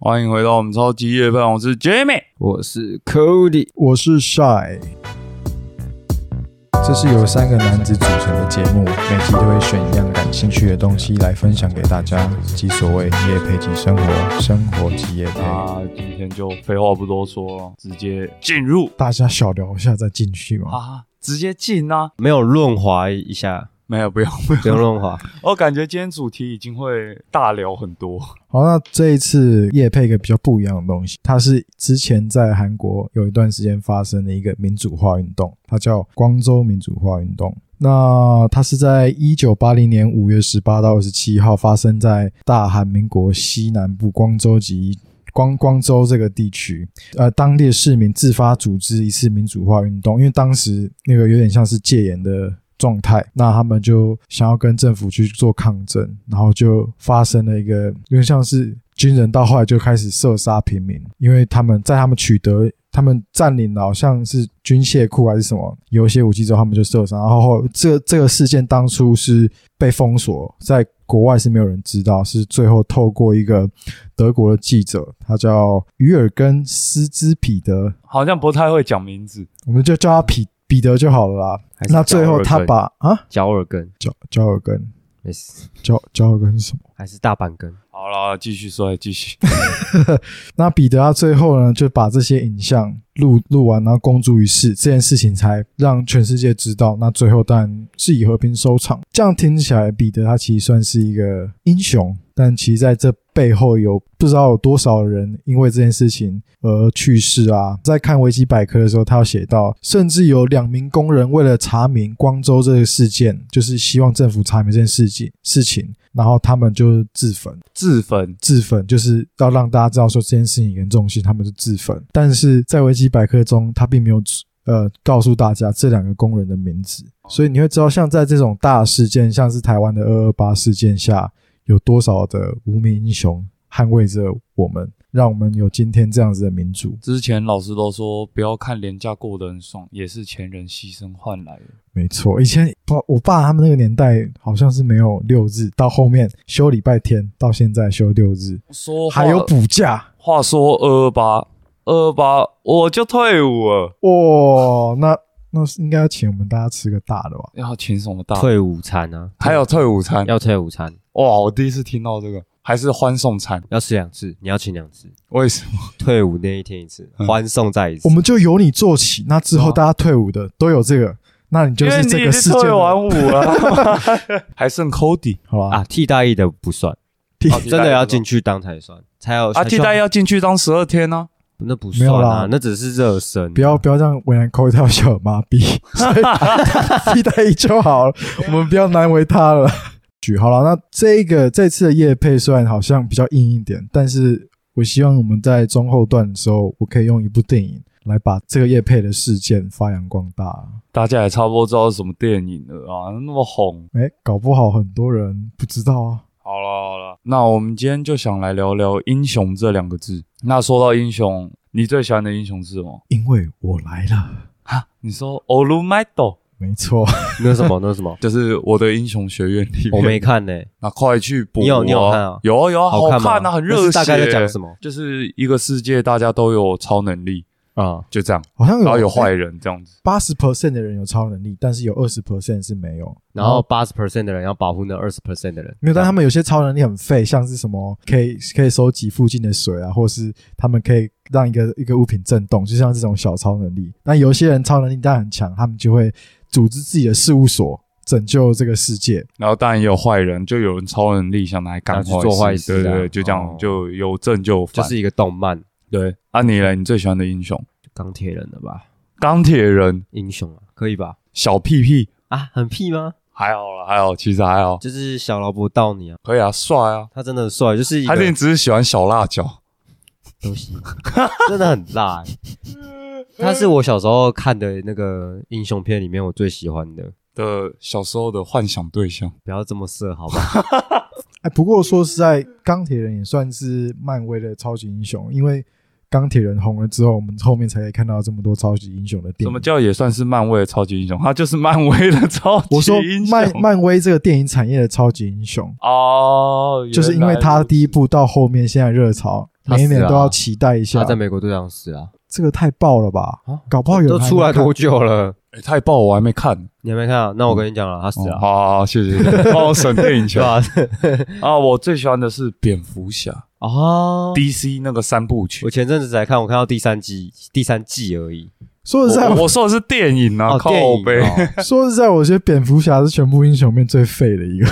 欢迎回到我们超级夜饭，我是 Jamie。我是 Cody，我是 Shy。这是由三个男子组成的节目，每集都会选一样感兴趣的东西来分享给大家，即所谓夜配即生活，生活即夜配。那今天就废话不多说了，直接进入大家小聊一下再进去嘛。啊，直接进啊！没有润滑一下，没有，不用，不不用。用润滑。我感觉今天主题已经会大聊很多。好，那这一次夜配一个比较不一样的东西，它是之前在韩国有一段时间发生的一个民主化运动，它叫光州民主化运动。那它是在一九八零年五月十八到二十七号发生在大韩民国西南部光州及光光州这个地区，呃，当地的市民自发组织一次民主化运动，因为当时那个有点像是戒严的状态，那他们就想要跟政府去做抗争，然后就发生了一个有点像是军人到后来就开始射杀平民，因为他们在他们取得。他们占领了好像是军械库还是什么，有一些武器之后，他们就射杀。然后后这这个事件当初是被封锁，在国外是没有人知道，是最后透过一个德国的记者，他叫于尔根斯兹彼得，好像不太会讲名字，我们就叫他彼彼得就好了啦那最后他把啊脚耳根脚脚耳根没事，脚脚耳根是什么？还是大板根？好了，继续说，继续。那彼得他最后呢，就把这些影像录录完，然后公诸于世，这件事情才让全世界知道。那最后当然是以和平收场。这样听起来，彼得他其实算是一个英雄，但其实在这背后有不知道有多少人因为这件事情而去世啊。在看维基百科的时候，他有写到，甚至有两名工人为了查明光州这个事件，就是希望政府查明这件事情事情，然后他们就自焚。自焚，自焚，就是要让大家知道说这件事情严重性，他们是自焚。但是在维基百科中，他并没有呃告诉大家这两个工人的名字，所以你会知道，像在这种大事件，像是台湾的二二八事件下，有多少的无名英雄捍卫着我们，让我们有今天这样子的民主。之前老师都说不要看廉价过得很爽，也是前人牺牲换来的。没错，以前我我爸他们那个年代好像是没有六日，到后面休礼拜天，到现在休六日，说还有补假。话说二二八，二二八我就退伍了，哇，那那是应该要请我们大家吃个大的吧？要请什么大？退伍餐啊，还有退伍餐？要退午餐，哇，我第一次听到这个，还是欢送餐？要吃两次，你要请两次，为什么？退伍那一天一次，嗯欢送再一次我。们就由你做起，那之后哦大家退伍的都有这个，那你就因为是这个事件的退完伍了，还剩 Cody 好吧？啊，替代役的不算，替 真的要进去当才算，才有啊，替代要进去当十二天呢、那不没有啦那只是热身。不要不要让为难扣一条小儿麻痹，所以 替代役就好了，我们不要难为他了。举好了，那这个这次的夜配虽然好像比较硬一点，但是我希望我们在中后段的时候，我可以用一部电影来把这个夜配的事件发扬光大。大家也差不多知道是什么电影了啊，那么红。哎，搞不好很多人不知道啊。好了好了，那我们今天就想来聊聊英雄这两个字。那说到英雄，你最喜欢的英雄是什么？因为我来了，哈，你说 o l u m a d o 没错。那什么那什么，就是我的英雄学院里面。我没看呢。那快去补、啊！你有你有看啊有啊有啊，好看吗看啊，很热血。大概在讲什么？就是一个世界，大家都有超能力，啊，就这样，好像有然后有坏人这样子。八十 percent 的人有超能力，但是有二十 percent 是没有。然后八十 percent 的人要保护那二十 percent 的人，没有，但他们有些超能力很废，像是什么可以可以收集附近的水啊，或是他们可以让一个一个物品震动，就像这种小超能力。那有些人超能力当然很强，他们就会组织自己的事务所，拯救这个世界。然后当然也有坏人，就有人超能力想来干拿去做坏事啊对对对，就这样哦就有正就有反。就是一个动漫对，啊你嘞，你最喜欢的英雄？钢铁人的吧？钢铁人，英雄啊，可以吧？小屁屁，啊，很屁吗？还好了，还好，其实还好，就是小劳勃到你啊，可以啊，帅啊。他真的很帅，就是一个还是你只是喜欢小辣椒？东西，真的很辣欸。他是我小时候看的那个英雄片里面我最喜欢的。的小时候的幻想对象，不要这么色，好吧？哎，不过说实在，钢铁人也算是漫威的超级英雄，因为钢铁人红了之后，我们后面才可以看到这么多超级英雄的电影。什么叫也算是漫威的超级英雄？他就是漫威的超级我说英雄。漫漫威这个电影产业的超级英雄，哦，就是因为他第一部到后面现在热潮，每一年都要期待一下他。在美国队长死啊这个太爆了吧？啊，搞不好有都人还没看出来多久了？哎，太爆，我还没看。你还没看啊？那我跟你讲了，他死哦了。好好，好谢谢，帮我省电影对钱？啊！我最喜欢的是蝙蝠侠哦，DC 那个三部曲我。前阵子才看，我看到第三季，第三季而已。说实在，我我说的是电影啊，哦，靠电影背。哦 说实在，我觉得蝙蝠侠是全部英雄里面最废的一个。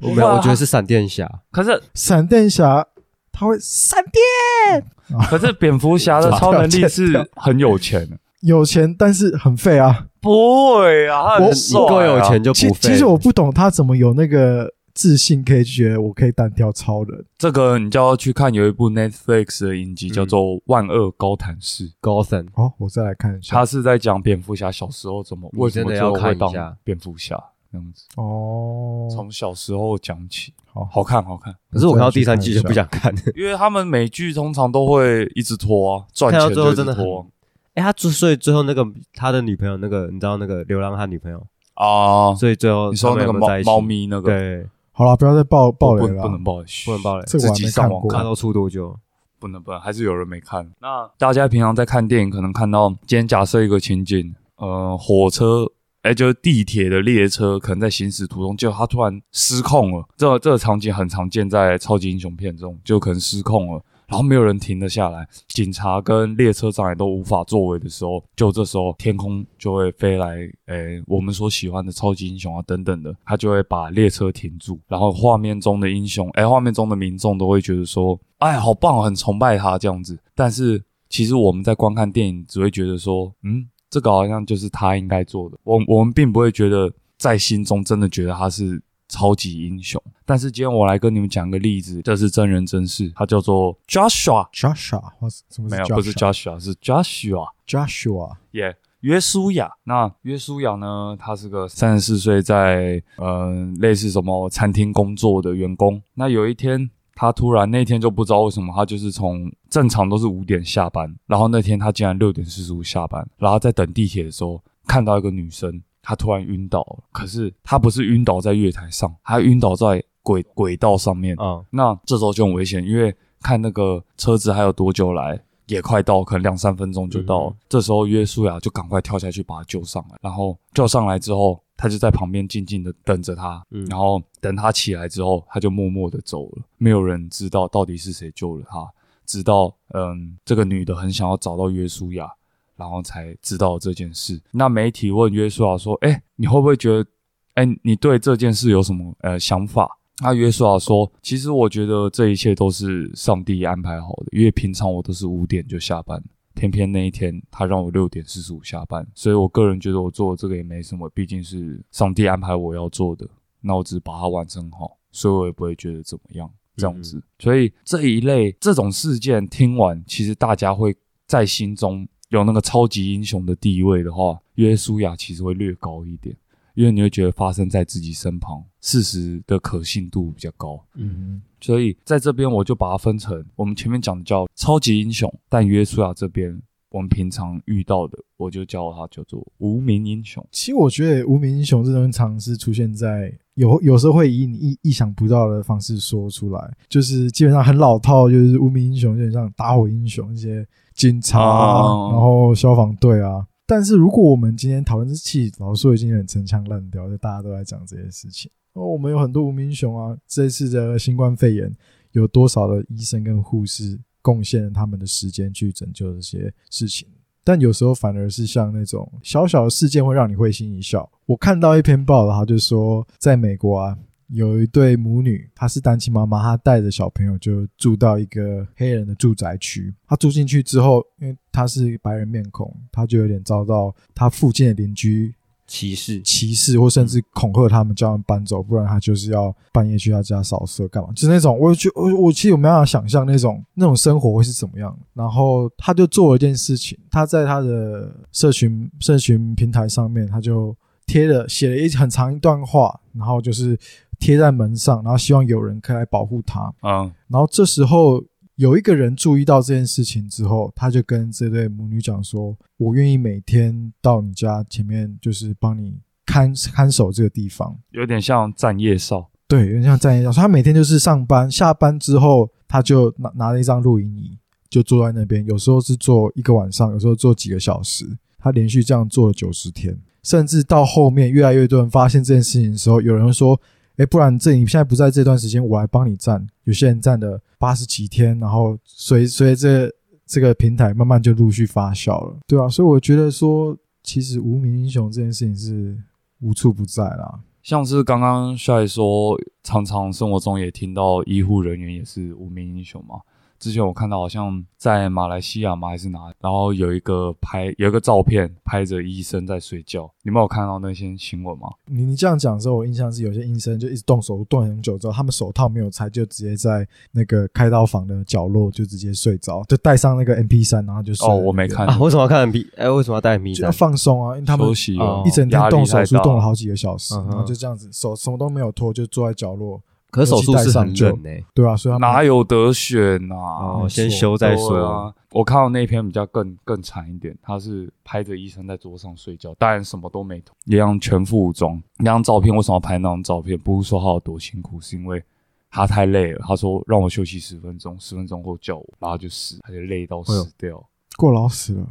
我没有，我觉得是闪电侠。可是闪电侠他会闪电，可是蝙蝠侠的超能力是很有钱的，有钱但是很废啊。不会啊，他我你很帅啊够有钱就其不废。其实我不懂他怎么有那个自信，可以觉得我可以单挑超人。这个你就要去看有一部 Netflix 的影集嗯叫做《万恶高谭市》，Gotham 哦，我再来看一下。他是在讲蝙蝠侠小时候怎么你为什么真的要最后会当看一下。蝙蝠侠这样子，哦，从小时候讲起，好。好看好看。可是我看到第三季就不想看。因为他们美剧通常都会一直拖啊，赚看到钱就一直最后真的很拖哎，他之所以最后那个他的女朋友，那个你知道那个流浪汉女朋友，啊。所以最后你说那个猫他们有没有在一起。猫咪那个，对，好了，不要再爆爆雷了啊。不不能爆雷，不能爆雷这个我还自己没看过上网看看。到出多久？不能不能，还是有人没看。那大家平常在看电影，可能看到今天假设一个情景，呃，火车，哎，就是地铁的列车，可能在行驶途中，就它突然失控了。这个这个场景很常见在超级英雄片中，就可能失控了。然后没有人停得下来，警察跟列车长也都无法作为的时候，就这时候天空就会飞来，诶，我们所喜欢的超级英雄啊等等的，他就会把列车停住，然后画面中的英雄，诶，画面中的民众都会觉得说，哎，好棒，很崇拜他这样子。但是其实我们在观看电影，只会觉得说，嗯，这个好像就是他应该做的，我我们并不会觉得在心中真的觉得他是超级英雄。但是今天我来跟你们讲个例子，这是真人真事，他叫做 Joshua，Joshua，或是什么没有，不是 Joshua，是 Joshua，Joshua，耶、约书亚。那约书亚呢？他是个三十四岁，在呃类似什么餐厅工作的员工。那有一天，他突然那天就不知道为什么，他就是从正常都是五点下班，然后那天他竟然六点四十五下班，然后在等地铁的时候看到一个女生，她突然晕倒了。可是他不是晕倒在月台上，他晕倒在轨轨道上面。嗯，那这时候就很危险，因为看那个车子还有多久来，也快到，可能两三分钟就到了。嗯这时候约书亚就赶快跳下去把他救上来，然后救上来之后，他就在旁边静静的等着他，嗯然后等他起来之后，他就默默的走了，没有人知道到底是谁救了他，直到嗯这个女的很想要找到约书亚。然后才知道这件事。那媒体问约书亚说：“哎，你会不会觉得哎，你对这件事有什么呃想法？那约书亚说：“其实我觉得这一切都是上帝安排好的，因为平常我都是五点就下班，偏偏那一天他让我六点四十五下班，所以我个人觉得我做的这个也没什么，毕竟是上帝安排我要做的，那我只是把它完成好，所以我也不会觉得怎么样这样子。所以这一类这种事件听完，其实大家会在心中有那个超级英雄的地位的话，约书亚其实会略高一点。”因为你会觉得发生在自己身旁，事实的可信度比较高，嗯，所以在这边我就把它分成我们前面讲的叫超级英雄，但约书亚这边我们平常遇到的，我就叫它叫做无名英雄。其实我觉得无名英雄这东西常是出现在有有时候会以你意意想不到的方式说出来，就是基本上很老套，就是无名英雄，有点像打火英雄一些警察啊，哦然后消防队啊。但是如果我们今天讨论这期，老实说已经有点陈腔滥调，就大家都在讲这些事情。哦，我们有很多无名英雄啊，这次的新冠肺炎有多少的医生跟护士贡献了他们的时间去拯救这些事情？但有时候反而是像那种小小的事件会让你会心一笑。我看到一篇报道，他就说，在美国啊，有一对母女，她是单亲妈妈，她带着小朋友就住到一个黑人的住宅区。她住进去之后，因为她是白人面孔，她就有点遭到她附近的邻居歧视，歧视或甚至恐吓他们，叫他们搬走，不然他就是要半夜去他家扫射干嘛？就是那种，我就我我其实有没有办法想象那种那种生活会是怎么样。然后他就做了一件事情，他在他的社群社群平台上面，他就贴了写了一很长一段话，然后就是贴在门上，然后希望有人可以来保护他。嗯然后这时候有一个人注意到这件事情之后，他就跟这对母女讲说：“我愿意每天到你家前面，就是帮你看 看守这个地方。有点像站夜哨。”对，有点像站夜哨。他每天就是上班，下班之后他就拿拿了一张录音仪，就坐在那边，有时候是坐一个晚上，有时候坐几个小时，他连续这样做了九十天，甚至到后面越来越多人发现这件事情的时候，有人说：“哎，不然这你现在不在这段时间，我来帮你站。”有些人站了八十几天，然后随随着这个平台慢慢就陆续发酵了，对啊，所以我觉得说，其实无名英雄这件事情是无处不在啦。像是刚刚帅说，常常生活中也听到医护人员也是无名英雄嘛。之前我看到好像在马来西亚嘛还是哪，然后有一个拍有一个照片拍着医生在睡觉，你们有看到那些新闻吗？你你这样讲的时候，我印象是有些医生就一直动手动很久之后，他们手套没有拆，就直接在那个开刀房的角落就直接睡着，就带上那个 M P 三，然后就睡。哦，我没看啊，为什么要看 M P？哎，为什么要带 M P 就要放松啊，因为他们休息，一整天动手术动了好。好几个小时，然后就这样子手什么都没有脱，就坐在角落。可是手术是很冷呢、对啊，所以他们哪有得选呐、哦，先修再说。啊，我看到那篇比较更更惨一点，他是拍着医生在桌上睡觉，当然什么都没脱，一样全副武装。那张照片为什么要拍那张照片？不是说他有多辛苦，是因为他太累了。他说让我休息十分钟，十分钟后叫我，然后就死，他就累到死掉，过劳死了。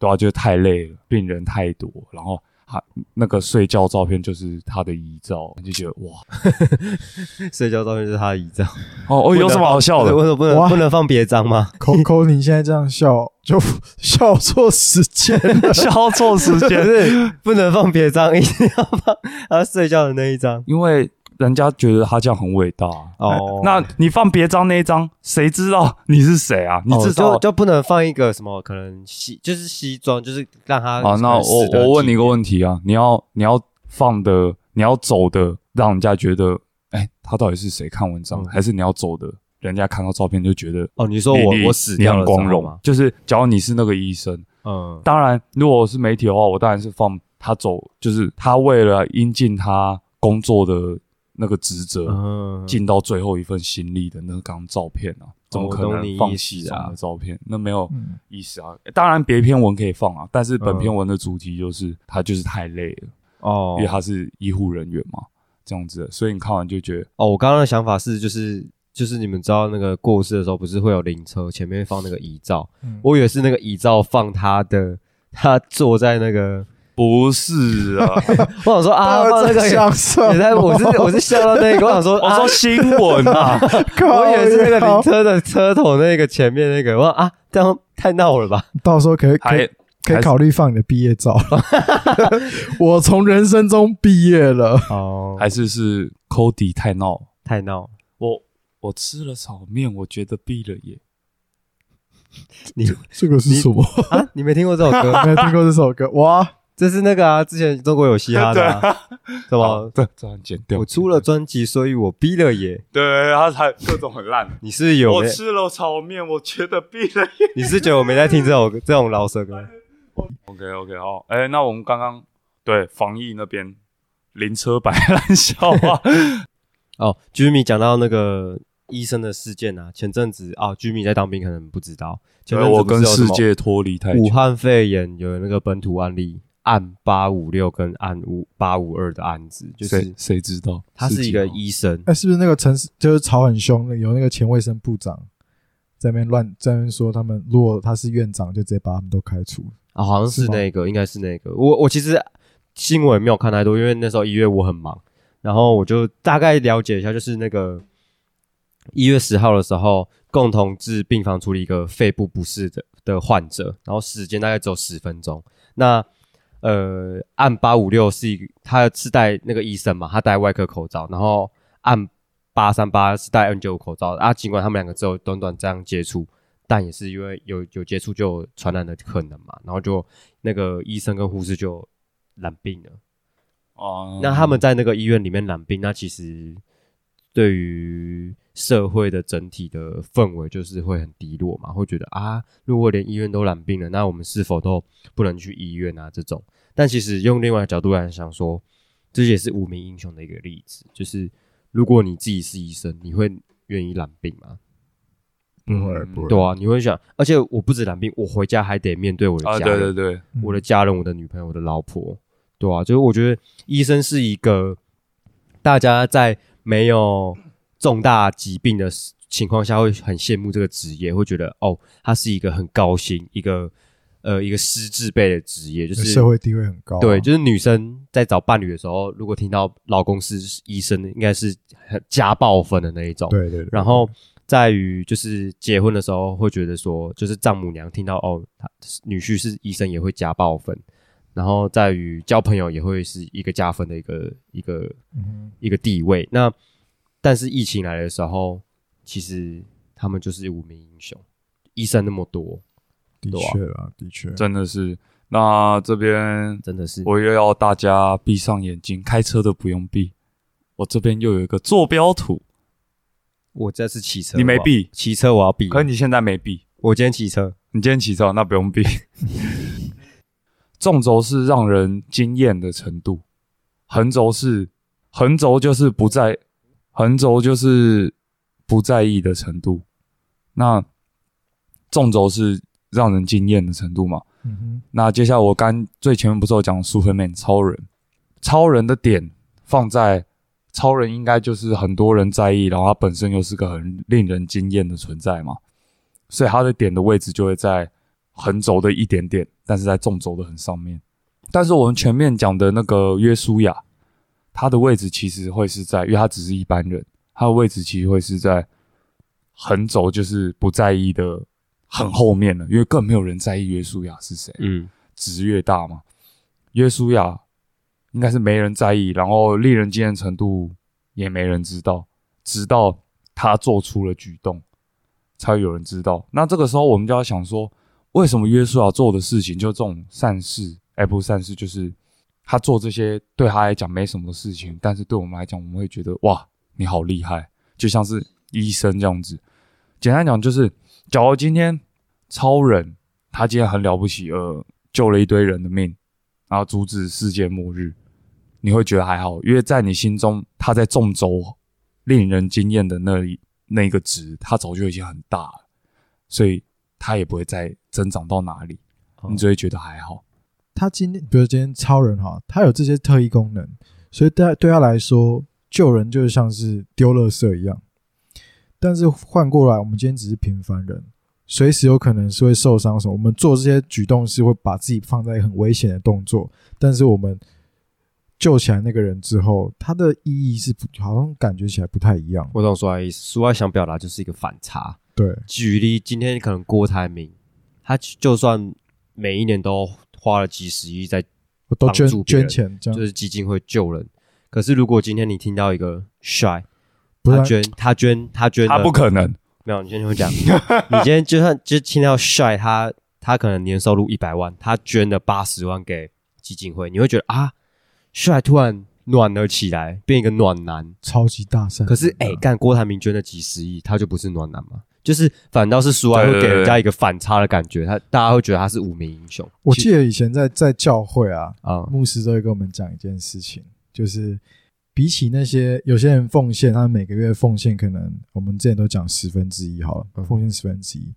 对啊，就是太累了，病人太多，然后。他那个睡觉照片就是他的遗照，就觉得哇，睡觉照片就是他的遗照。哦哦，有什么好笑的？为什么不能不能放别张吗？扣扣，你现在这样笑就 笑错时间了，笑错时间是不能放别张，一定要放他睡觉的那一张，因为。人家觉得他这样很伟大哦，那你放别张那一张，谁知道你是谁啊？你至少就不能放一个什么可能西就是西装，就是让他啊。那我我问你一个问题啊，你要你要放的，你要走的，让人家觉得，哎，他到底是谁？看文章，还是你要走的，人家看到照片就觉得，哦，你说我我死掉了，光荣就是假如你是那个医生，嗯，当然，如果是媒体的话，我当然是放他走，就是他为了应尽他工作的。那个职责尽到最后一份心力的那张照片啊，怎么可能放弃啊的照片？那没有意思啊。当然别篇文可以放啊，但是本篇文的主题就是他就是太累了哦，因为他是医护人员嘛，这样子。所以你看完就觉得哦，我刚刚的想法是，就是就是你们知道那个过世的时候不是会有灵车前面放那个遗照，我以为是那个遗照放他的，他坐在那个。不是啊，我想说啊，这个你在，我是我是笑到那个，我想说，我说新闻啊，我以为是那个灵车的车头那个前面那个，我说啊，这样太闹了吧？到时候可以可以可以考虑放你的毕业照。我从人生中毕业了，哦，还是是 Cody 太闹太闹？我我吃了炒面，我觉得毕了业。你这个是什么啊？你没听过这首歌？没听过这首歌？哇！这是那个啊，之前中国有嘻哈的，什么？对，这样剪掉。我出了专辑，所以我逼了耶。对，他才各种很烂。你是有？我吃了炒面，我觉得逼了耶。你是觉得我没在听这种 这种老舌歌？OK OK，好。哎，那我们刚刚对防疫那边灵车摆烂笑话。哦，Jimmy 讲到那个医生的事件啊，前阵子啊，Jimmy 在当兵，可能不知道。前阵我跟世界脱离太久。武汉肺炎有那个本土案例。案八五六跟案五八五二的案子，就是谁知道？他是一个医生，哎，是不是那个城市就是吵很凶？有那个前卫生部长在那边乱在那边说，他们如果他是院长，就直接把他们都开除啊？好像是那个，应该是那个。我我其实新闻没有看太多，因为那时候一月我很忙，然后我就大概了解一下，就是那个一月十号的时候，共同治病房处理一个肺部不适的的患者，然后时间大概只有十分钟，那。呃，按八五六是一，他是戴那个医生嘛，他戴外科口罩，然后按八三八是戴 N 九五口罩啊。尽管他们两个只有短短这样接触，但也是因为有有接触就有传染的可能嘛，然后就那个医生跟护士就染病了。哦，那他们在那个医院里面染病，那其实对于社会的整体的氛围就是会很低落嘛，会觉得啊，如果连医院都染病了，那我们是否都不能去医院啊？这种，但其实用另外角度来想说，这也是无名英雄的一个例子，就是如果你自己是医生，你会愿意染病吗？不会，不会。对啊，你会想，而且我不止染病，我回家还得面对我的家人，对对对，我的家人，我的女朋友，我的老婆，对啊，就是我觉得医生是一个大家在没有。重大疾病的情况下会很羡慕这个职业，会觉得哦，他是一个很高薪，一个呃一个师字辈的职业，就是社会地位很高啊、对，就是女生在找伴侣的时候，如果听到老公是医生，应该是很加爆分的那一种。对对对然后在于就是结婚的时候，会觉得说，就是丈母娘听到哦，他女婿是医生，也会加爆分。然后在于交朋友也会是一个加分的一个一个嗯一个地位。那但是疫情来的时候，其实他们就是无名英雄，医生那么多，的确啊，的确，真的是。那这边真的是我又要大家闭上眼睛，开车的不用闭。我这边又有一个坐标图，我这次骑车，你没闭，骑车我要闭，可你现在没闭。我今天骑车，你今天骑车，那不用闭。纵轴是让人惊艳的程度，横轴是横轴就是不在，横轴就是不在意的程度。那纵轴是让人惊艳的程度嘛？嗯哼，那接下来我刚最前面不是有讲 Superman 超人，超人的点放在超人应该就是很多人在意，然后他本身又是个很令人惊艳的存在嘛，所以他的点的位置就会在横轴的一点点，但是在纵轴的很上面。但是我们前面讲的那个约书亚，他的位置其实会是在，因为他只是一般人，他的位置其实会是在横轴，就是不在意的很后面了，因为更没有人在意约书亚是谁。嗯，值越大嘛。约书亚应该是没人在意，然后令人惊艳程度也没人知道，直到他做出了举动，才会有人知道。那这个时候我们就要想说，为什么约书亚做的事情就这种善事？哎，不是善事，就是他做这些对他来讲没什么事情，但是对我们来讲，我们会觉得哇，你好厉害，就像是医生这样子。简单讲就是，假如今天超人他今天很了不起，呃，救了一堆人的命，然后阻止世界末日，你会觉得还好，因为在你心中，他在纵轴令人惊艳的那里那个值，他早就已经很大了，所以他也不会再增长到哪里，你只会觉得还好。他今天，比如今天超人哈，他有这些特异功能，所以对他对他来说，救人就像是丢垃圾一样。但是换过来，我们今天只是平凡人，随时有可能是会受伤什么。我们做这些举动是会把自己放在很危险的动作，但是我们救起来那个人之后，他的意义是不好像感觉起来不太一样。我懂说的意思。苏爱想表达就是一个反差。对，举例，今天可能郭台铭，他就算每一年都花了几十亿在我都捐帮助捐钱这样，就是基金会救人，可是如果今天你听到一个 shy，他捐他捐他捐他不可能，没有，你先听我讲。你今天就算就听到 shy，他他可能年收入一百万，他捐了八十万给基金会，你会觉得啊，shy 突然暖了起来，变一个暖男。超级大善。可是哎，干郭台铭捐了几十亿，他就不是暖男嘛？就是反倒是苏安会给人家一个反差的感觉，他大家会觉得他是无名英雄。我记得以前在在教会啊，啊，牧师都会跟我们讲一件事情，就是比起那些有些人奉献，他们每个月奉献可能我们之前都讲十分之一好了，嗯奉献十分之一，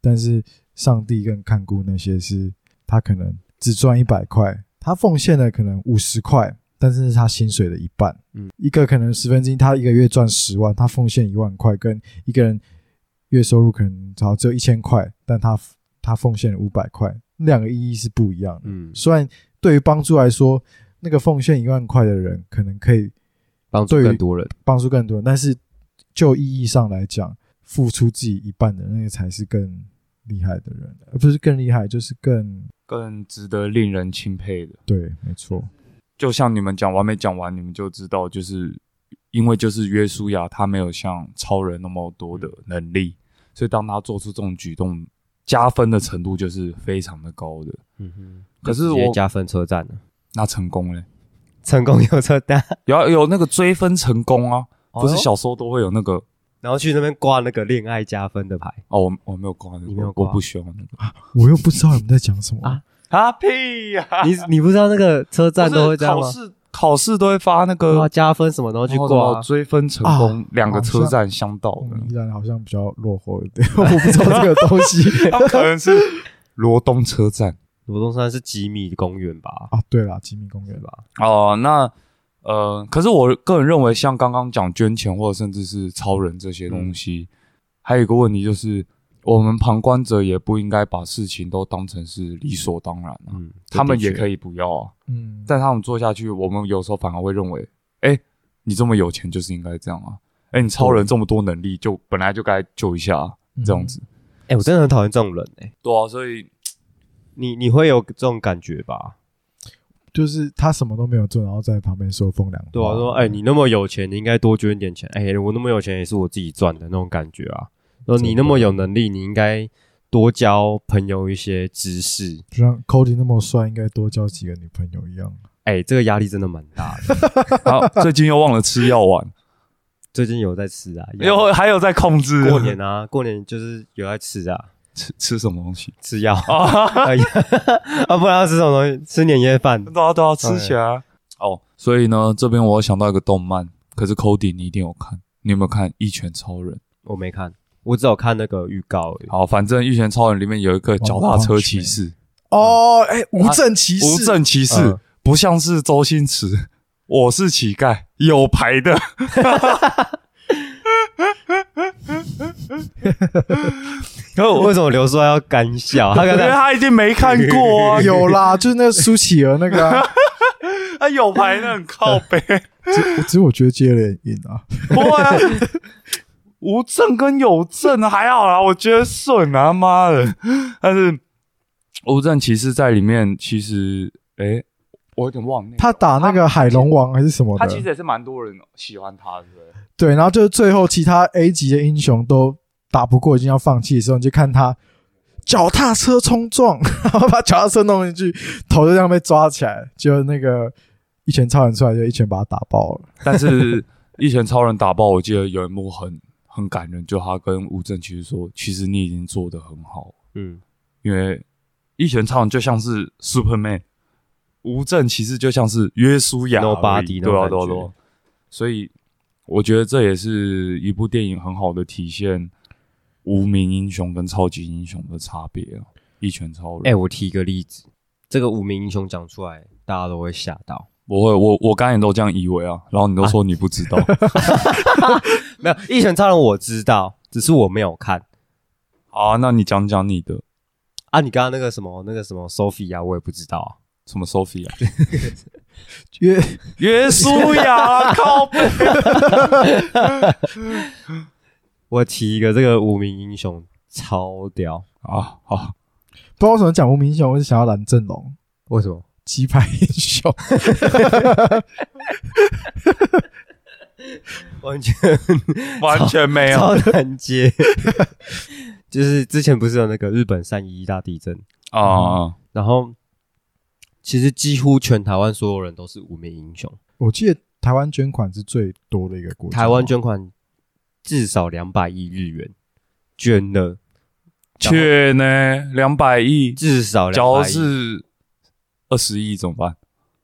但是上帝更看顾那些是他可能只赚一百块，他奉献了可能五十块，但是是他薪水的一半。嗯，一个可能十分之一，他一个月赚十万，他奉献一万块，跟一个人月收入可能只只有一千块，但他他奉献了五百块，两个意义是不一样的。嗯，虽然对于帮助来说，那个奉献一万块的人可能可以帮助更多人。帮助更多人，但是就意义上来讲，付出自己一半的那个才是更厉害的人，而不是更厉害，就是更更值得令人钦佩的。对，没错，就像你们讲完没讲完，你们就知道，就是因为就是约书亚他没有像超人那么多的能力，所以当他做出这种举动，加分的程度就是非常的高的。嗯哼，可是我直接加分车站呢，那成功嘞，成功有车站，有有那个追分成功啊，不是小时候都会有那个然后去那边挂那个恋爱加分的牌。哦，我我没有挂那没有挂我不喜欢那个我又不知道你们在讲什么。啊啊屁呀、你你不知道那个车站都会这样吗？考试考试都会发那个，加分什么，然后去然后什么挂。追分成功，两个车站相到的，依然好像比较落后一点，我不知道这个东西 可能是罗东车站罗东山是吉米公园吧？啊。对啦，吉米公园吧？哦、那呃，可是我个人认为，像刚刚讲捐钱或者甚至是超人这些东西，还有一个问题就是，我们旁观者也不应该把事情都当成是理所当然啊。嗯，他们也。可以不要啊，嗯，但他们做下去，我们有时候反而会认为，哎、你这么有钱就是应该这样啊，哎、你超人这么多能力，就本来就该救一下、啊、这样子。哎、我真的很讨厌这种人哎、对啊，所以你你会有这种感觉吧？就是他什么都没有做，然后在旁边说风凉话。对啊，说哎、你那么有钱，你应该多捐点钱。哎、我那么有钱也是我自己赚的那种感觉啊。说你那么有能力，你应该多交朋友一些知识。就像 Cody 那么帅，应该多交几个女朋友一样。哎、这个压力真的蛮大的。好，最近又忘了吃药丸，最近有在吃啊，有还有在控制过年啊，过年就是有在吃啊，吃吃什么东西吃药啊？啊，不然要吃什么东西？吃年夜饭。都要都要吃起来。哦，所以呢，这边我有想到一个动漫，可是 Cody 你一定有看，你有没有看《一拳超人》？我没看，我只有看那个预告而已。好，反正《一拳超人》里面有一个脚踏车骑士，哦，哎，无证骑士，无证骑士嗯，不像是周星驰，我是乞丐，有牌的。可我为什么刘叔要干笑？他因为刚才他一定没看过啊，有啦，就是那个舒淇儿那个啊，他 有牌的很靠背，只只是我觉得接了瘾啊。不会啊。无证跟有证还好啦，我觉得顺啊，妈的！但是无证骑士在里面，其实诶、我有点忘了。他打那个海龙王还是什么的，他其实也是蛮多人喜欢他的，对不对？对，然后就是最后其他 A 级的英雄都打不过，已经要放弃的时候，你就看他脚踏车冲撞，然后把脚踏车弄进去，头就这样被抓起来，就那个一拳超人出来就一拳把他打爆了。但是一拳超人打爆，我记得有一幕很很感人，就他跟吴正其实说，其实你已经做得很好，嗯，因为一拳超人就像是 Superman，吴正其实就像是约书亚而已 Nobody 对啊种感觉对啊对啊，所以我觉得这也是一部电影很好的体现无名英雄跟超级英雄的差别啊。一拳超人，哎、我提一个例子，这个无名英雄讲出来，大家都会吓到。我会我我刚才也都这样以为啊，然后你都说你不知道，没有，一拳超人我知道，只是我没有看好啊，那你讲讲你的啊。你刚刚那个什么那个什么 Sophie 我也不知道啊。什么 Sophie 啊？约 约书亚靠背。我提一个这个无名英雄超屌，啊，好，不知道为什么讲无名英雄，我是想要蓝正龙为什么？鸡排英雄。完全完全没有。超难接。就是之前不是有那个日本三一一大地震，啊，然后其实几乎全台湾所有人都是无名英雄。我记得台湾捐款是最多的一个国家，台湾捐款至少两百亿日元。捐了，却呢？两百亿，至少假如两百亿。是二十亿怎么办？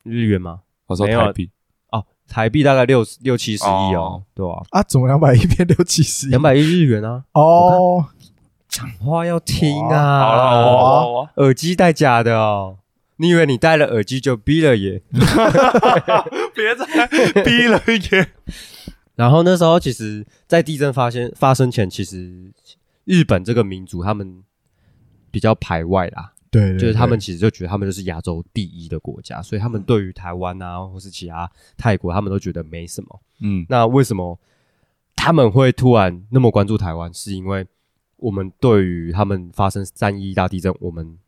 日元吗？我说没有台币哦，台币大概六六七十亿哦哦，对吧、啊，怎么两百亿变六七十亿？两百亿日元啊，哦，讲话要听啊。耳机戴假的哦。你以为你戴了耳机就逼了耶？别再逼了耶！然后那时候其实，在地震发现发生前，其实日本这个民族他们比较排外啦，对对，就是他们其实就觉得他们就是亚洲第一的国家，所以他们对于台湾啊，或是其他泰国，他们都觉得没什么。嗯，那为什么他们会突然那么关注台湾？是因为我们对于他们发生三一大地震，我们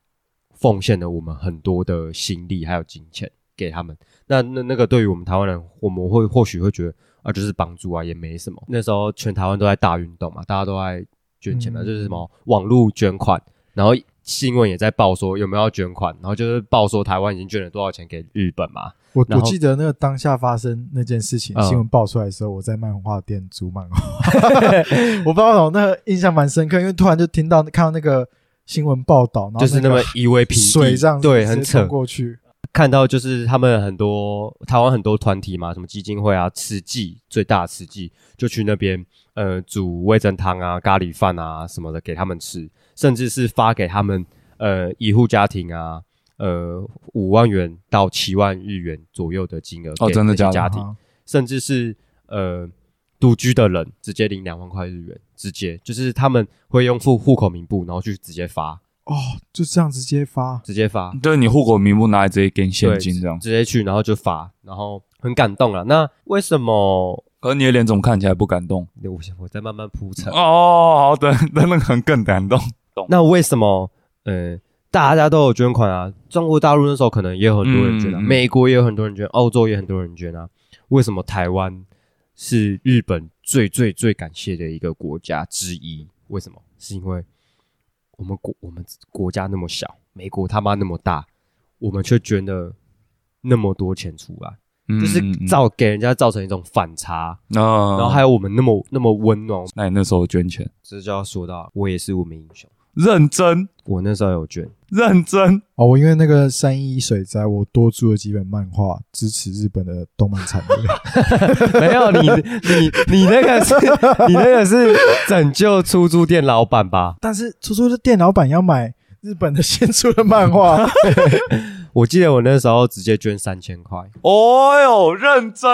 奉献了我们很多的心力还有金钱给他们。那那那个对于我们台湾人，我们会或许会觉得啊，就是帮助啊，也没什么。那时候全台湾都在大运动嘛，大家都在捐钱嘛，嗯就是什么网络捐款，然后新闻也在报说有没有要捐款，然后就是报说台湾已经捐了多少钱给日本嘛。我我记得那个当下发生那件事情，嗯新闻爆出来的时候，我在漫画店租漫画，我不知道那个印象蛮深刻，因为突然就听到看到那个新闻报道，然后就是那么个夷为平 地，水这样子对，很扯冲。过去，看到就是他们很多台湾很多团体嘛，什么基金会啊，慈济最大的慈济就去那边呃煮味噌汤啊、咖喱饭啊什么的给他们吃，甚至是发给他们呃一户家庭啊呃五万元到七万日元左右的金额哦给真的假的家庭，啊甚至是呃独居的人直接领两万块日元，直接就是他们会用户户口名簿，然后去直接发，哦，就这样直接发，直接发，就是你户口名簿拿来直接给你现金这样。直接去，然后就发，然后很感动了。那为什么？可是你的脸怎么看起来不感动？我我在慢慢铺陈。哦，好的，那那个很更感动。那为什么？呃，大家都有捐款啊，中国大陆那时候可能也有很多人捐啊，美国也有很多人捐，澳洲也很多人捐啊。为什么台湾是日本最最最感谢的一个国家之一？为什么？是因为我们国我们国家那么小，美国他妈那么大，我们却捐了那么多钱出来，就是造给人家造成一种反差。那然后还有我们那么那么温暖，那你那时候捐钱，这就要说到我也是无名英雄，认真我那时候有捐。认真，哦，我因为那个三一水灾，我多租了几本漫画，支持日本的动漫产业。没有你你你那个是你那个是拯救出租店老板吧？但是出租的店老板要买日本的新出的漫画，我记得我那时候直接捐三千块。哦哟，认真。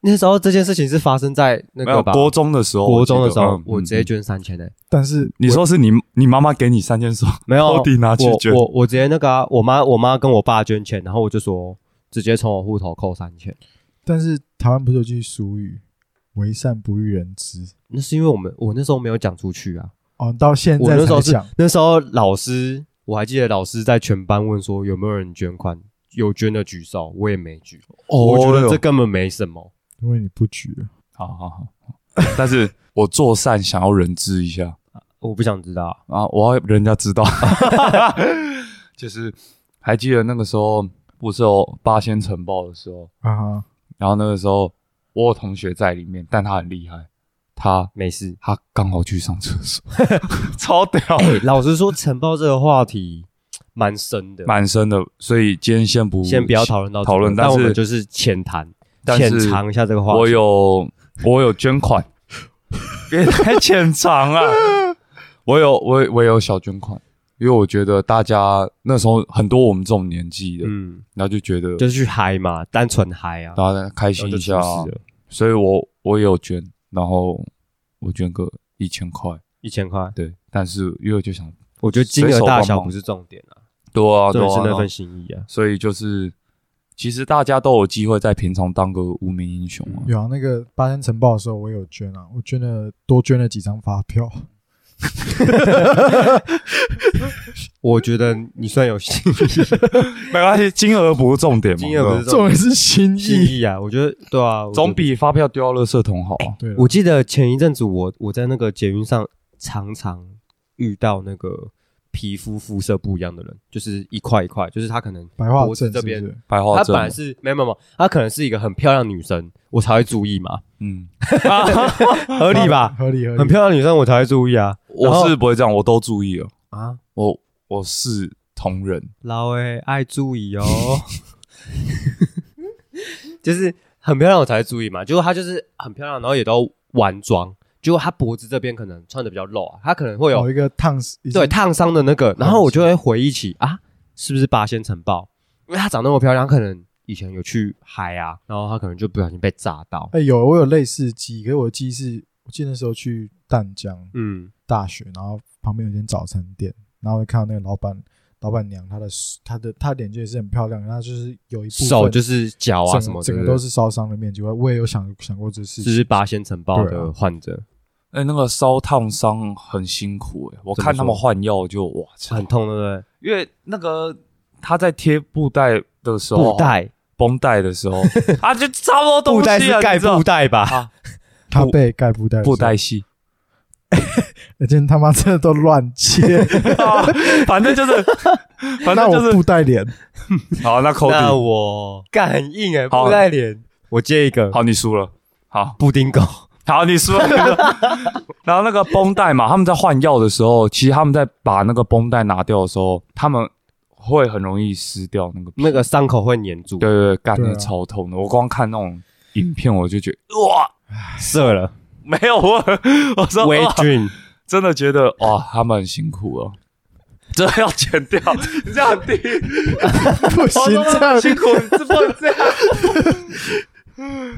那时候这件事情是发生在那个吧？国中的时候，国中的时候我，嗯我直接。嗯捐三千的。但是你说是你你妈妈给你三千说，没有偷地拿去捐我我我直接那个啊，我妈我妈跟我爸捐钱，然后我就说直接从我户头扣三千。但是台湾不是有句俗语“为善不欲人知那是因为我们我那时候没有讲出去啊。”？哦，到现在我那时候是讲，那时候老师，我还记得老师在全班问说有没有人捐款，有捐的举手，我也没举。我觉得这根本没什么。因为你不举了。好好好，但是我做善想要人知一下我不想知道，啊，我要人家知道，就是还记得那个时候不是有八仙城堡的时候，啊哈，然后那个时候我有同学在里面，但他很厉害，他没事。他刚好去上厕所，超屌，哎、老实说，晨报这个话题蛮深的，蛮深的，所以今天先不先不要讨论到这个讨论，但但我们是就是浅谈，但浅尝一下这个话题。我有我有捐款，别太浅尝啊！我有我我有小捐款，因为我觉得大家那时候很多我们这种年纪的，嗯，然后就觉得就是去嗨嘛，单纯嗨啊，大家开然后就心一下、所以我我也有捐，然后我捐个一千块，一千块。对，但是因为我就想，我觉得金额大小不是重点啊，对啊，对啊，是那份心意啊。所以就是其实大家都有机会在平常当个无名英雄啊，有啊，那个八仙城堡的时候，我有捐啊，我捐了多捐了几张发票。我觉得你算有心意没关系，金额不是重点嘛，金额不是重点是心意。心意啊，我觉得对啊，我觉得总比发票丢到垃圾桶好啊。对了，我记得前一阵子我我在那个捷运上常常遇到那个皮肤肤色不一样的人，就是一块一块，就是他可能白化脖子这边症是不是？白化症她本来是没有没有，没有她可能是一个很漂亮的女生，我才会注意嘛，嗯，合理吧？合理合理。很漂亮的女生我才会注意啊。然后我是不会这样，我都注意了。啊，我我是同人，老诶爱注意哦，就是很漂亮我才会注意嘛。结果她就是很漂亮，然后也都完妆，结果他脖子这边可能穿的比较露啊，他可能会有有一个烫对烫伤的那个，然后我就会回忆起啊，是不是八仙城堡？因为他长那么漂亮，可能以前有去嗨啊，然后他可能就不小心被炸到。哎、有我有类似记忆，可是我的记忆是，我记得那时候去淡江嗯，大学，然后旁边有一间早餐店，然后会看到那个老板老板娘，她的她的她的脸就也是很漂亮，然后就是有一部分手就是脚啊什么的，整个都是烧伤的面积，我我也有想想过这事情，这是八仙城堡的患者，哎、那个烧烫伤很辛苦哎、我看他们说换药就哇，很痛，对不对？因为那个他在贴布袋的时候，布袋，绷带的时候，啊，就差不多东布西是盖布袋吧？啊，他被盖布袋布袋，戏，而且他妈真的都乱切，啊反正就是，反正就是布袋脸，好，那扣那底，我干很硬哎，好布袋脸，我接一个好，你输了，好，布丁狗，好，你输了。然后那个绷带嘛，他们在换药的时候，其实他们在把那个绷带拿掉的时候，他们会很容易撕掉那个。那个伤口会粘住，对对对，干的超痛的。我光看那种影片，我就觉得哇，射了，没有我，我说微哇菌，真的觉得哇，他们很辛苦哦。这要剪掉，你这样很低，不行这样辛苦，你这不能这样。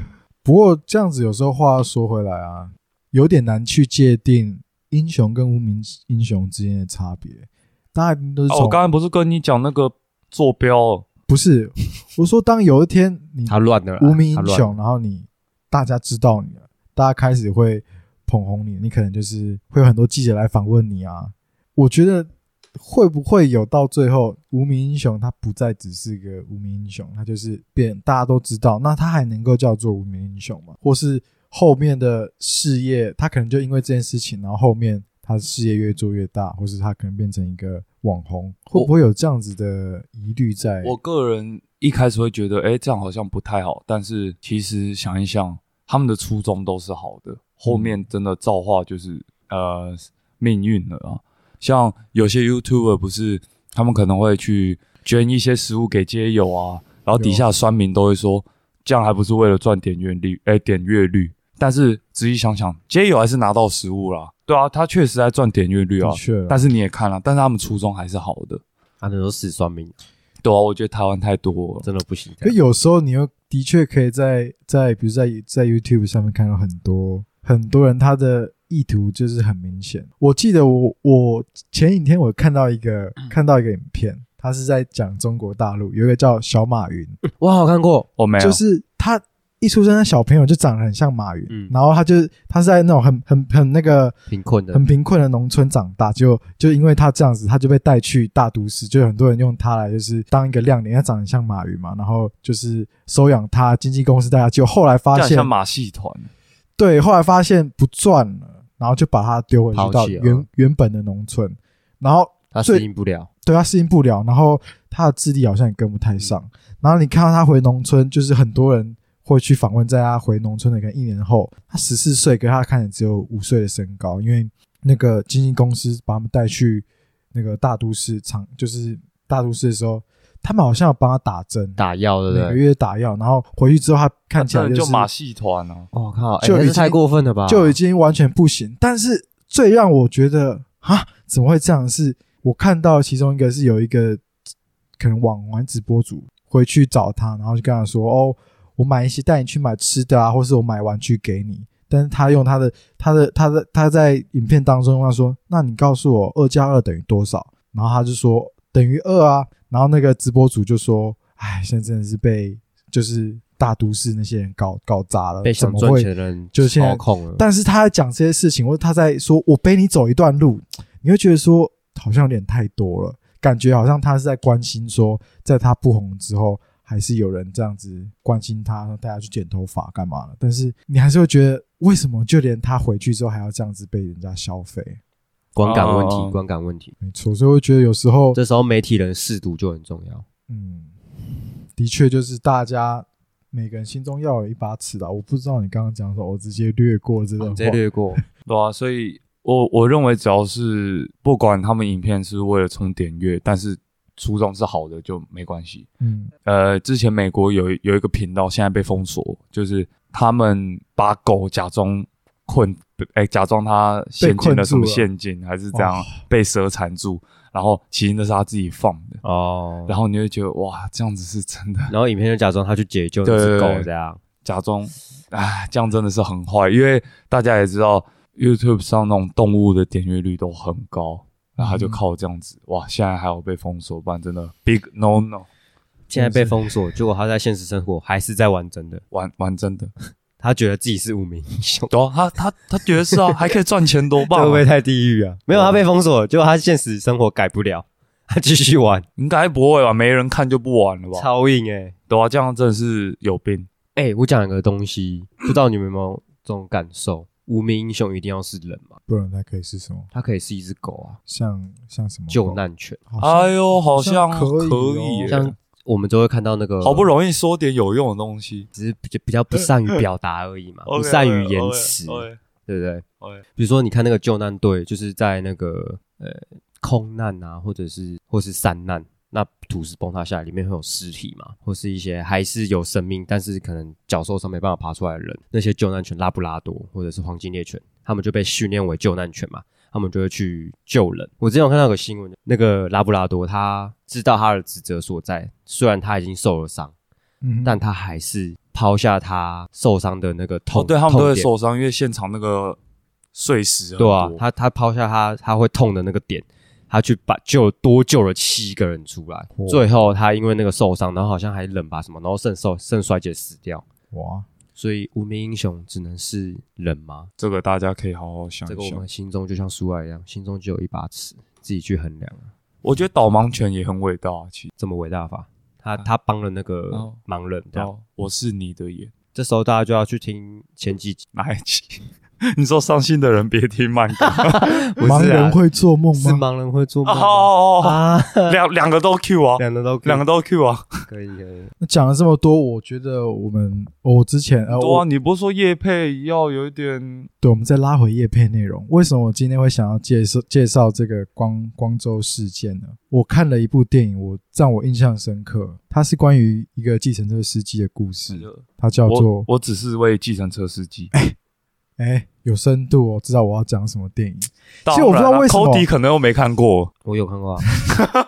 不不过这样子有时候话要说回来啊，有点难去界定英雄跟无名英雄之间的差别。大家都是哦、我刚才不是跟你讲那个坐标？不是我说，当有一天你他乱的，无名英雄，然后你大家知道你了，大家开始会捧红你，你可能就是会有很多记者来访问你啊。我觉得会不会有到最后无名英雄他不再只是个无名英雄，他就是变大家都知道，那他还能够叫做无名英雄吗？或是后面的事业，他可能就因为这件事情，然后后面他事业越做越大，或是他可能变成一个网红，会不会有这样子的疑虑在？我个人一开始会觉得，哎、这样好像不太好，但是其实想一想，他们的初衷都是好的，后面真的造化就是呃命运了啊。像有些 YouTuber 不是，他们可能会去捐一些食物给街友啊，然后底下酸民都会说，这样还不是为了赚点阅率？哎、点阅率。但是仔细想想，街友还是拿到食物啦，对啊，他确实在赚点阅率啊。确，但是你也看了，但是他们初衷还是好的，他那都死酸民，对啊，我觉得台湾太多了。真的不行。可有时候你又的确可以在在比如在在 YouTube 上面看到很多很多人他的意图就是很明显。我记得我我前几天我看到一个看到一个影片，他是在讲中国大陆有一个叫小马云，我好看过，我没有，就是他一出生的小朋友就长得很像马云，嗯。然后他就他是在那种很很很那个贫困的。很贫困的农村长大，就就因为他这样子，他就被带去大都市，就有很多人用他来就是当一个亮点，他长得像马云嘛，然后就是收养他，经纪公司带他，就后来发现这样像马戏团。对，后来发现不赚了，然后就把他丢回去到原原本的农村，然后他适应不了，对他适应不了，然后他的智力好像也跟不太上。然后你看到他回农村，就是很多人会去访问，在他回农村的可能一年后，他十四岁，可是他看起来只有五岁的身高，因为那个经纪公司把他们带去那个大都市场，就是大都市的时候，他们好像有帮他打针，打药对不每个对？月打药，然后回去之后他看起来真的就就是马戏团哦！我靠，哎就已经那是太过分了吧？就已经完全不行。但是最让我觉得啊，怎么会这样的是？我看到其中一个是有一个可能网玩直播主回去找他，然后就跟他说：“哦，我买一些带你去买吃的啊，或是我买玩具给你。”但是他用他的他的他的他在影片当中他说：“那你告诉我二加二等于多少？”然后他就说：“等于二啊。”然后那个直播主就说：“哎，现在真的是被就是大都市那些人搞搞砸了，被想赚钱的人就现在操控了。但是他在讲这些事情，或者他在说“我背你走一段路”，你会觉得说好像有点太多了，感觉好像他是在关心说，在他不红之后，还是有人这样子关心他，让大家去剪头发干嘛的。但是你还是会觉得，为什么就连他回去之后还要这样子被人家消费？观感问题，哦观感问题。没错，所以我觉得有时候，这时候媒体人适度就很重要。嗯，的确就是大家。每个人心中要有一把尺的，我不知道你刚刚讲什么，我直接略过这段话。直接略过，对啊，所以我我认为只要是不管他们影片是为了冲点阅，但是初衷是好的就没关系。嗯，呃，之前美国有有一个频道现在被封锁，就是他们把狗假装困，哎、假装他陷进了什么陷阱，还是这样、哦被蛇缠住，然后其实那是他自己放的，哦，然后你会觉得哇，这样子是真的，然后影片就假装他去解救那只狗这样。假装，哎，这样真的是很坏，因为大家也知道 YouTube 上那种动物的点阅率都很高，然后他就嗯靠这样子，哇，现在还有被封锁，不然真的 big no no，现在被封锁，结果他在现实生活还是在玩真的，玩玩真的，他觉得自己是无名英雄，对啊，他他他觉得是啊，还可以赚钱，多棒、啊！会不会太地狱啊？没有，他被封锁，结果他现实生活改不了，他继续玩，应该不会吧？没人看就不玩了吧？超硬哎、对啊，这样真的是有病。哎、我讲一个东西，不知道你们有没有这种感受？无名英雄一定要是人吗？不然他可以是什么？他可以是一只狗啊，像像什么救？难犬。哎呦，好像像可以哦可以耶，像我们就会看到那个，好不容易说点有用的东西，只是比较比较不善于表达而已嘛，不善于言辞对不对？比如说，你看那个救难队，就是在那个呃空难啊，或者是或是山难，那土石崩塌下来，里面会有尸体嘛，或是一些还是有生命，但是可能脚受伤没办法爬出来的人，那些救难犬拉布拉多或者是黄金猎犬，他们就被训练为救难犬嘛，他们就会去救人。我之前有看到有个新闻，那个拉布拉多他知道他的职责所在，虽然他已经受了伤，嗯，但他还是抛下他受伤的那个痛，哦，对他们都会受伤，因为现场那个碎石对啊，他他抛下他他会痛的那个点，他去把救多救了七个人出来，哇最后他因为那个受伤，然后好像还冷吧什么，然后肾受肾衰竭死掉。哇，所以无名英雄只能是人吗？这个大家可以好好想一想这个我们。心中就像苏爱一样，心中就有一把尺，自己去衡量啊。我觉得导盲犬也很伟大，其实。这么伟大法，他他帮了那个哦盲人，这样。哦，我是你的眼，这时候大家就要去听前几集，哪一集？你说伤心的人别听慢歌。不是啊盲人会做梦是吗？盲人会做哦梦吗哦哦，啊，两两个都 Q 啊，两个都两个都 Q 啊。可以可以。那讲了这么多，我觉得我们我之前呃，对啊，我你不是说叶配要有一点对，我们再拉回叶配内容，为什么我今天会想要介绍介绍这个光光州事件呢？我看了一部电影，我让我印象深刻，它是关于一个计程车司机的故事，它叫我做我只是为计程车司机。哎有深度哦，知道我要讲什么电影。其实我不知道为什么 Cody 可能又没看过。我有看过啊。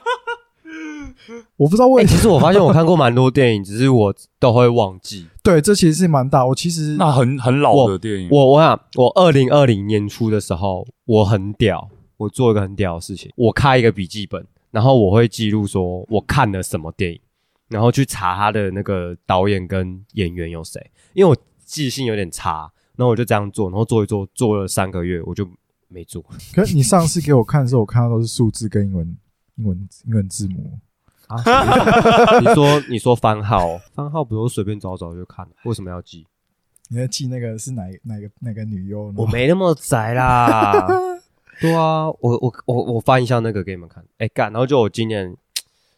我不知道为哎，什么，其实我发现我看过蛮多电影，只是我都会忘记。对，这其实是蛮大。我其实那很很老的电影，我我想，我二零二零年初的时候，我很屌，我做一个很屌的事情，我开一个笔记本，然后我会记录说我看了什么电影，然后去查他的那个导演跟演员有谁，因为我记性有点差，然后我就这样做，然后做一做，做了三个月，我就没做。可是你上次给我看的时候，我看到都是数字跟英文英文英文字母。啊，你说你说番号，番号不是我随便找找就看了，为什么要记？你在记那个是哪哪个哪个女优呢？我没那么宅啦。对啊，我我我我翻一下那个给你们看。哎、干，然后就我今年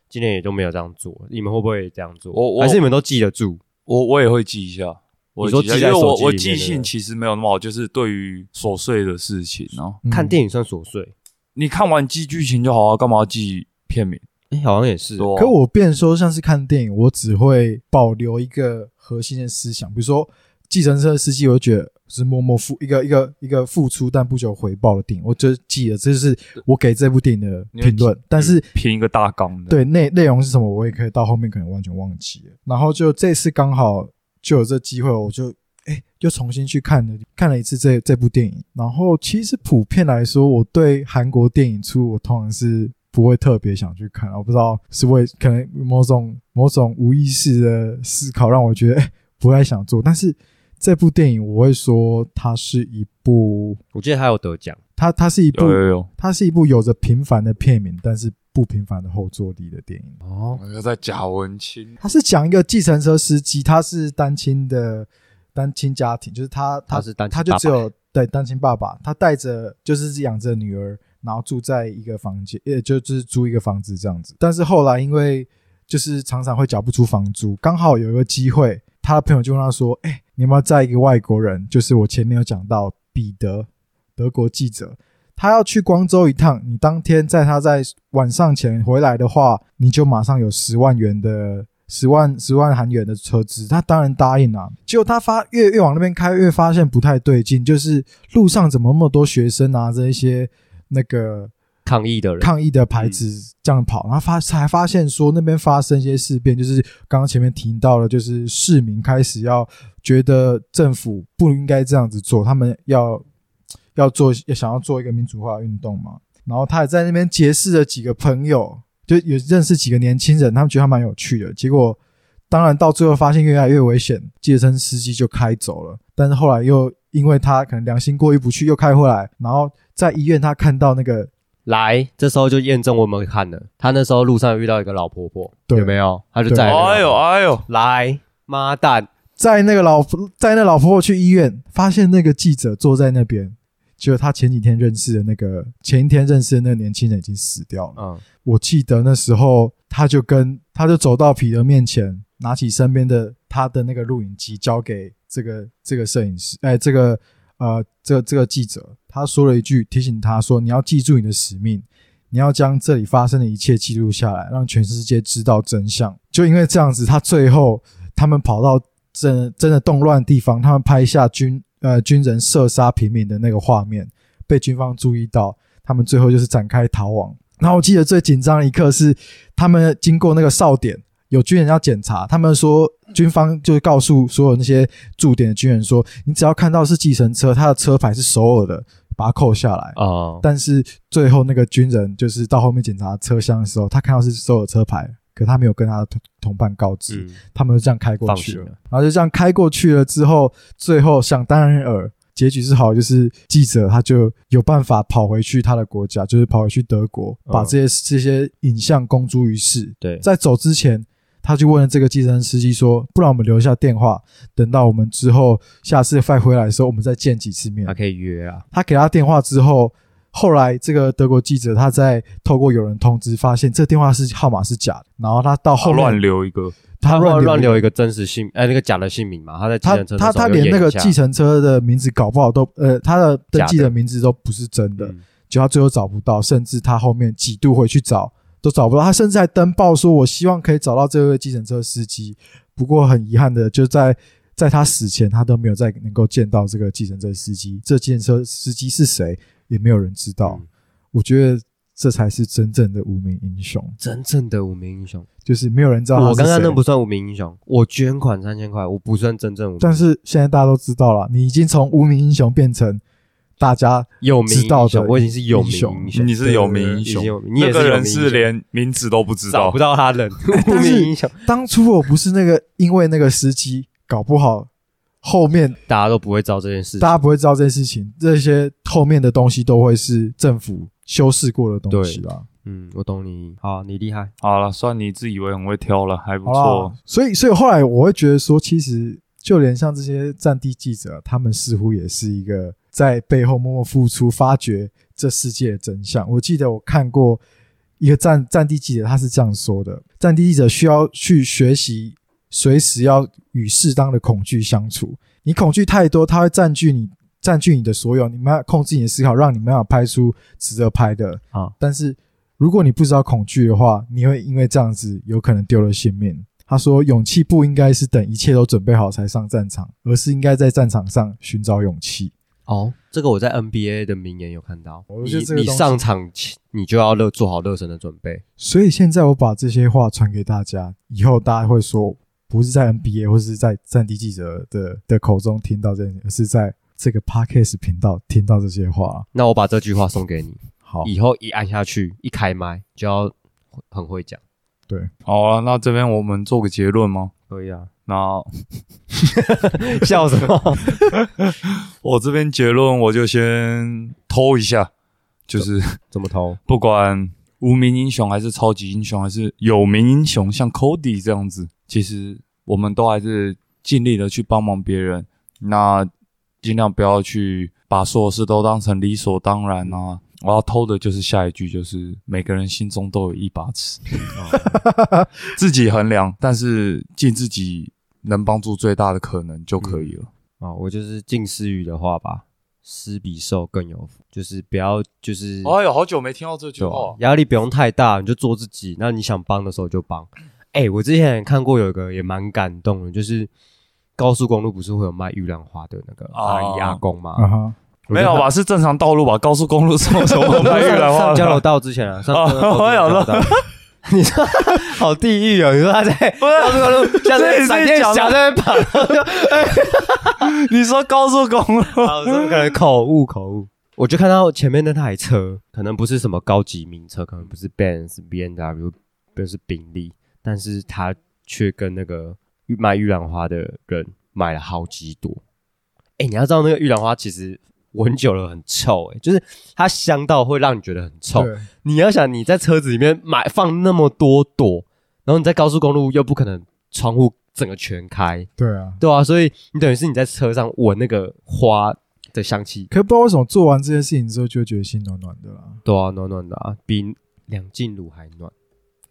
今年也就没有这样做，你们会不会这样做？我我还是你们都记得住？我我也会记一下。我你说记一下因为记在手机我我记性其实没有那么好，就是对于琐碎的事情哦，嗯看电影算琐碎，你看完记剧情就好啊，干嘛要记片名？哎、好像也是。可我变说，像是看电影，我只会保留一个核心的思想，比如说计程车司机，我就觉得是默默付一个一个一个付出但不求回报的电影，我就记了，这就是我给这部电影的评论。但是评一个大纲的，对内内容是什么，我也可以到后面可能完全忘记了。然后就这次刚好就有这机会，我就哎又重新去看了看了一次这这部电影。然后其实普遍来说，我对韩国电影出我通常是不会特别想去看，我不知道是为可能某种某种无意识的思考让我觉得哎不太想做。但是这部电影我会说它是一部，我记得他有得奖，它它是一部有有有，它是一部有着平凡的片名，但是不平凡的后坐力的电影。哦，我要在贾文清，他是讲一个计程车司机，他是单亲的单亲家庭，就是他他他是单亲他就只有对单亲爸爸，他带着就是养着女儿，然后住在一个房间，呃，就就是租一个房子这样子。但是后来因为就是常常会缴不出房租，刚好有一个机会，他的朋友就跟他说：“哎、你有没有载一个外国人？就是我前面有讲到彼得，德国记者。”他要去光州一趟，你当天在他在晚上前回来的话，你就马上有十万元的十万十万韩元的车资。他当然答应了、结果他发越越往那边开，越发现不太对劲，就是路上怎么那么多学生拿着一些那个抗议的人，抗议的牌子这样跑，然后发才发现说那边发生一些事变，就是刚刚前面提到了，就是市民开始要觉得政府不应该这样子做，他们要要做要想要做一个民主化运动嘛。然后他也在那边结识了几个朋友，就有认识几个年轻人，他们觉得他蛮有趣的。结果当然到最后发现越来越危险，计程车司机就开走了。但是后来又因为他可能良心过意不去，又开回来，然后在医院他看到那个来，这时候就验证我们看了。他那时候路上遇到一个老婆婆，对有没有？他就在哎呦哎呦，来，妈蛋，在那个老在那老婆婆去医院，发现那个记者坐在那边，结果他前几天认识的那个前一天认识的那个年轻人已经死掉了。嗯，我记得那时候他就跟他就走到彼得面前，拿起身边的他的那个录影机，交给这个这个摄影师，哎，这个呃这个这个记者，他说了一句提醒他说：“你要记住你的使命，你要将这里发生的一切记录下来，让全世界知道真相。”就因为这样子，他最后他们跑到真真的动乱的地方，他们拍下军呃军人射杀平民的那个画面，被军方注意到，他们最后就是展开逃亡。然后我记得最紧张的一刻是，他们经过那个哨点，有军人要检查，他们说军方就告诉所有那些驻点的军人说，你只要看到是计程车，它的车牌是首尔的，把它扣下来。哦，但是最后那个军人就是到后面检查车厢的时候，他看到是首尔车牌，可他没有跟他的同同伴告知，嗯，他们就这样开过去了，了。然后就这样开过去了之后，最后想当然尔，结局是好，就是记者他就有办法跑回去他的国家，就是跑回去德国，嗯。把这些这些影像公诸于世。对，在走之前，他就问了这个计程司机说：“不然我们留下电话，等到我们之后下次再回来的时候，我们再见几次面。他。可以约啊，”他给他电话之后，后来这个德国记者他在透过有人通知，发现这电话是号码是假的，然后他到后面乱留一个，他乱乱留一个真实姓，哎，那个假的姓名嘛，他在计他程车他他连那个计程车的名字搞不好都呃，他的登记假的的名字都不是真的，嗯。就他最后找不到，甚至他后面几度回去找都找不到，他甚至还登报说：“我希望可以找到这位计程车司机。”不过很遗憾的，就在在他死前，他都没有再能够见到这个计程车司机。这计程车司机是谁，也没有人知道。嗯。我觉得这才是真正的无名英雄，真正的无名英雄。就是没有人知道我刚刚谁。那不算无名英雄，我捐款三千块，我不算真正无名，但是现在大家都知道了，你已经从无名英雄变成大家有名知道的我已经是有名英雄，你是有名英雄，你也是那个人是连名字都不知道。找不。到他人，无名英雄，当初我不是那个，因为那个司机，搞不好后面大家都不会知道这件事情大。家不会知道这件事情，这些后面的东西都会是政府修饰过的东西啦。嗯，我懂你，好，你厉害，好了，算你自以为很会挑了，还不好错。，所以所以后来我会觉得说，其实就连像这些战地记者，他们似乎也是一个在背后默默付出，发掘这世界的真相。我记得我看过一个战战地记者，他是这样说的：战地记者需要去学习，随时要与适当的恐惧相处。你恐惧太多，它会占据你。占据你的所有，你没办法控制你的思考，让你没办法拍出值得拍的啊但是如果你不知道恐惧的话，你会因为这样子有可能丢了性命。他说，勇气不应该是等一切都准备好才上战场，而是应该在战场上寻找勇气。哦，这个我在 NBA 的名言有看到，我你觉得这个东西你上场前你就要热做好热身的准备，所以现在我把这些话传给大家，以后大家会说，不是在 NBA 或是在战地记者的的口中听到这些，而是在这个 Podcast 频道听到这些话。那我把这句话送给你，好，以后一按下去，一开麦就要很会讲，对，好啊，那这边我们做个结论吗？可以啊，那 笑什么？我这边结论我就先偷一下，就是怎么偷？不管无名英雄还是超级英雄，还是有名英雄，像 Cody 这样子，其实我们都还是尽力的去帮忙别人。那尽量不要去把所有事都当成理所当然啊！我要偷的就是下一句，就是每个人心中都有一把尺，自己衡量，但是尽自己能帮助最大的可能就可以了。哦，我就是近思语的话吧，施比受更有福，就是不要就是哎呦，好久没听到这句话，压力不用太大，你就做自己。那你想帮的时候就帮。哎、我之前看过有一个也蛮感动的，就是高速公路不是会有卖玉兰花的那个阿姨哦阿公吗？没有吧？是正常道路吧？高速公路上什么 卖玉兰花上交流道之前啊，交流道 你说好地狱哦！你说他在高速公路像这也是是闪电侠在那跑，你说高速公路？好，这可能口误口误。我就看到前面那台车，可能不是什么高级名车，可能不是 Benz、B N W，不是宾利，但是他却跟那个卖玉兰花的人买了好几朵。哎、你要知道那个玉兰花其实闻久了很臭、哎，就是它香到会让你觉得很臭。你要想你在车子里面买放那么多朵，然后你在高速公路又不可能窗户整个全开，对啊。对啊，所以你等于是你在车上闻那个花的香气，可不知道为什么做完这件事情之后，就会觉得心暖暖的啦。对啊，暖暖的啊，比梁静茹还暖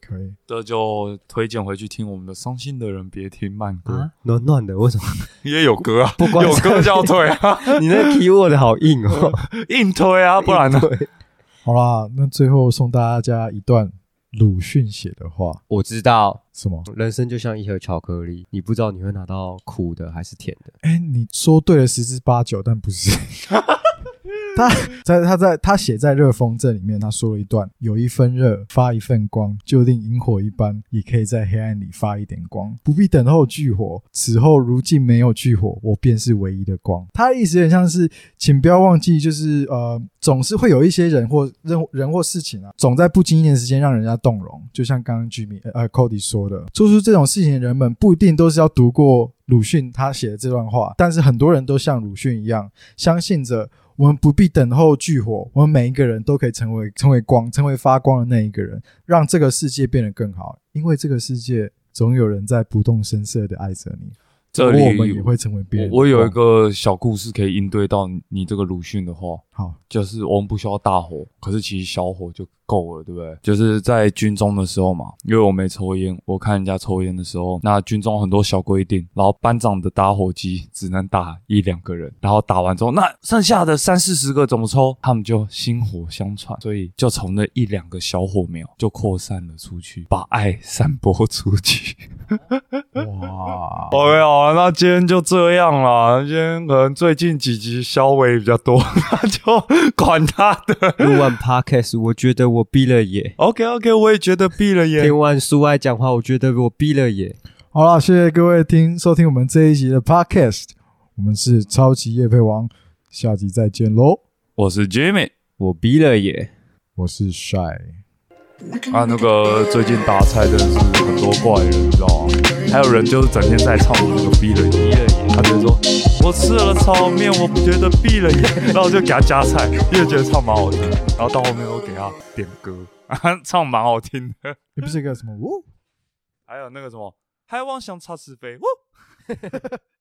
可以，这就推荐回去听我们的《伤心的人别听慢歌》，啊，暖暖的，为什么？因为有歌啊，不光有歌就要推啊，你那个 keyword 好硬哦，硬推啊，不然呢？好啦，那最后送大家一段鲁迅写的话，我知道，什么？人生就像一盒巧克力，你不知道你会拿到苦的还是甜的。哎，你说对了十之八九，但不是。他在他在他写在《热风镇》里面，他说了一段：有一分热发一份光，就令萤火一般，也可以在黑暗里发一点光，不必等候炬火。此后如今没有炬火，我便是唯一的光。他的意思有点像是，请不要忘记，就是呃，总是会有一些人或人人或事情啊，总在不经意的时间让人家动容。就像刚刚居民呃 Cody 说的，做出这种事情的人们不一定都是要读过鲁迅他写的这段话，但是很多人都像鲁迅一样，相信着。我们不必等候炬火，我们每一个人都可以成为成为光，成为发光的那一个人，让这个世界变得更好。因为这个世界总有人在不动声色的爱着你，这里我们也会成为别人我我有一个小故事可以应对到你这个鲁迅的话，好，就是我们不需要大火，可是其实小火就够了，对不对？就是在军中的时候嘛，因为我没抽烟，我看人家抽烟的时候，那军中很多小规定，然后班长的打火机只能打一两个人，然后打完之后，那剩下的三四十个怎么抽？他们就薪火相传，所以就从那一两个小火苗就扩散了出去，把爱散播出去。哇，OK 好了，那今天就这样啦。今天可能最近几集消微比较多，那就管他的。录完 podcast，我觉得我闭了眼；OK OK，我也觉得闭了眼。听完苏爱讲话，我觉得我闭了眼。好了，谢谢各位听收听我们这一集的 Podcast，我们是超级夜配王，下集再见喽。我是 Jimmy 我闭了眼。我是 Shy，啊，那个最近打菜真的是很多怪人，你知道吗？还有人就是整天在唱那个闭了眼，闭了眼，他就说我吃了炒面，我觉得闭了眼，然后我就给他加菜，因为觉得唱蛮好听，然后到后面我给他点歌，唱蛮好听的。你不是一个什么？哦还有那个什么，还妄想插翅飞，呜。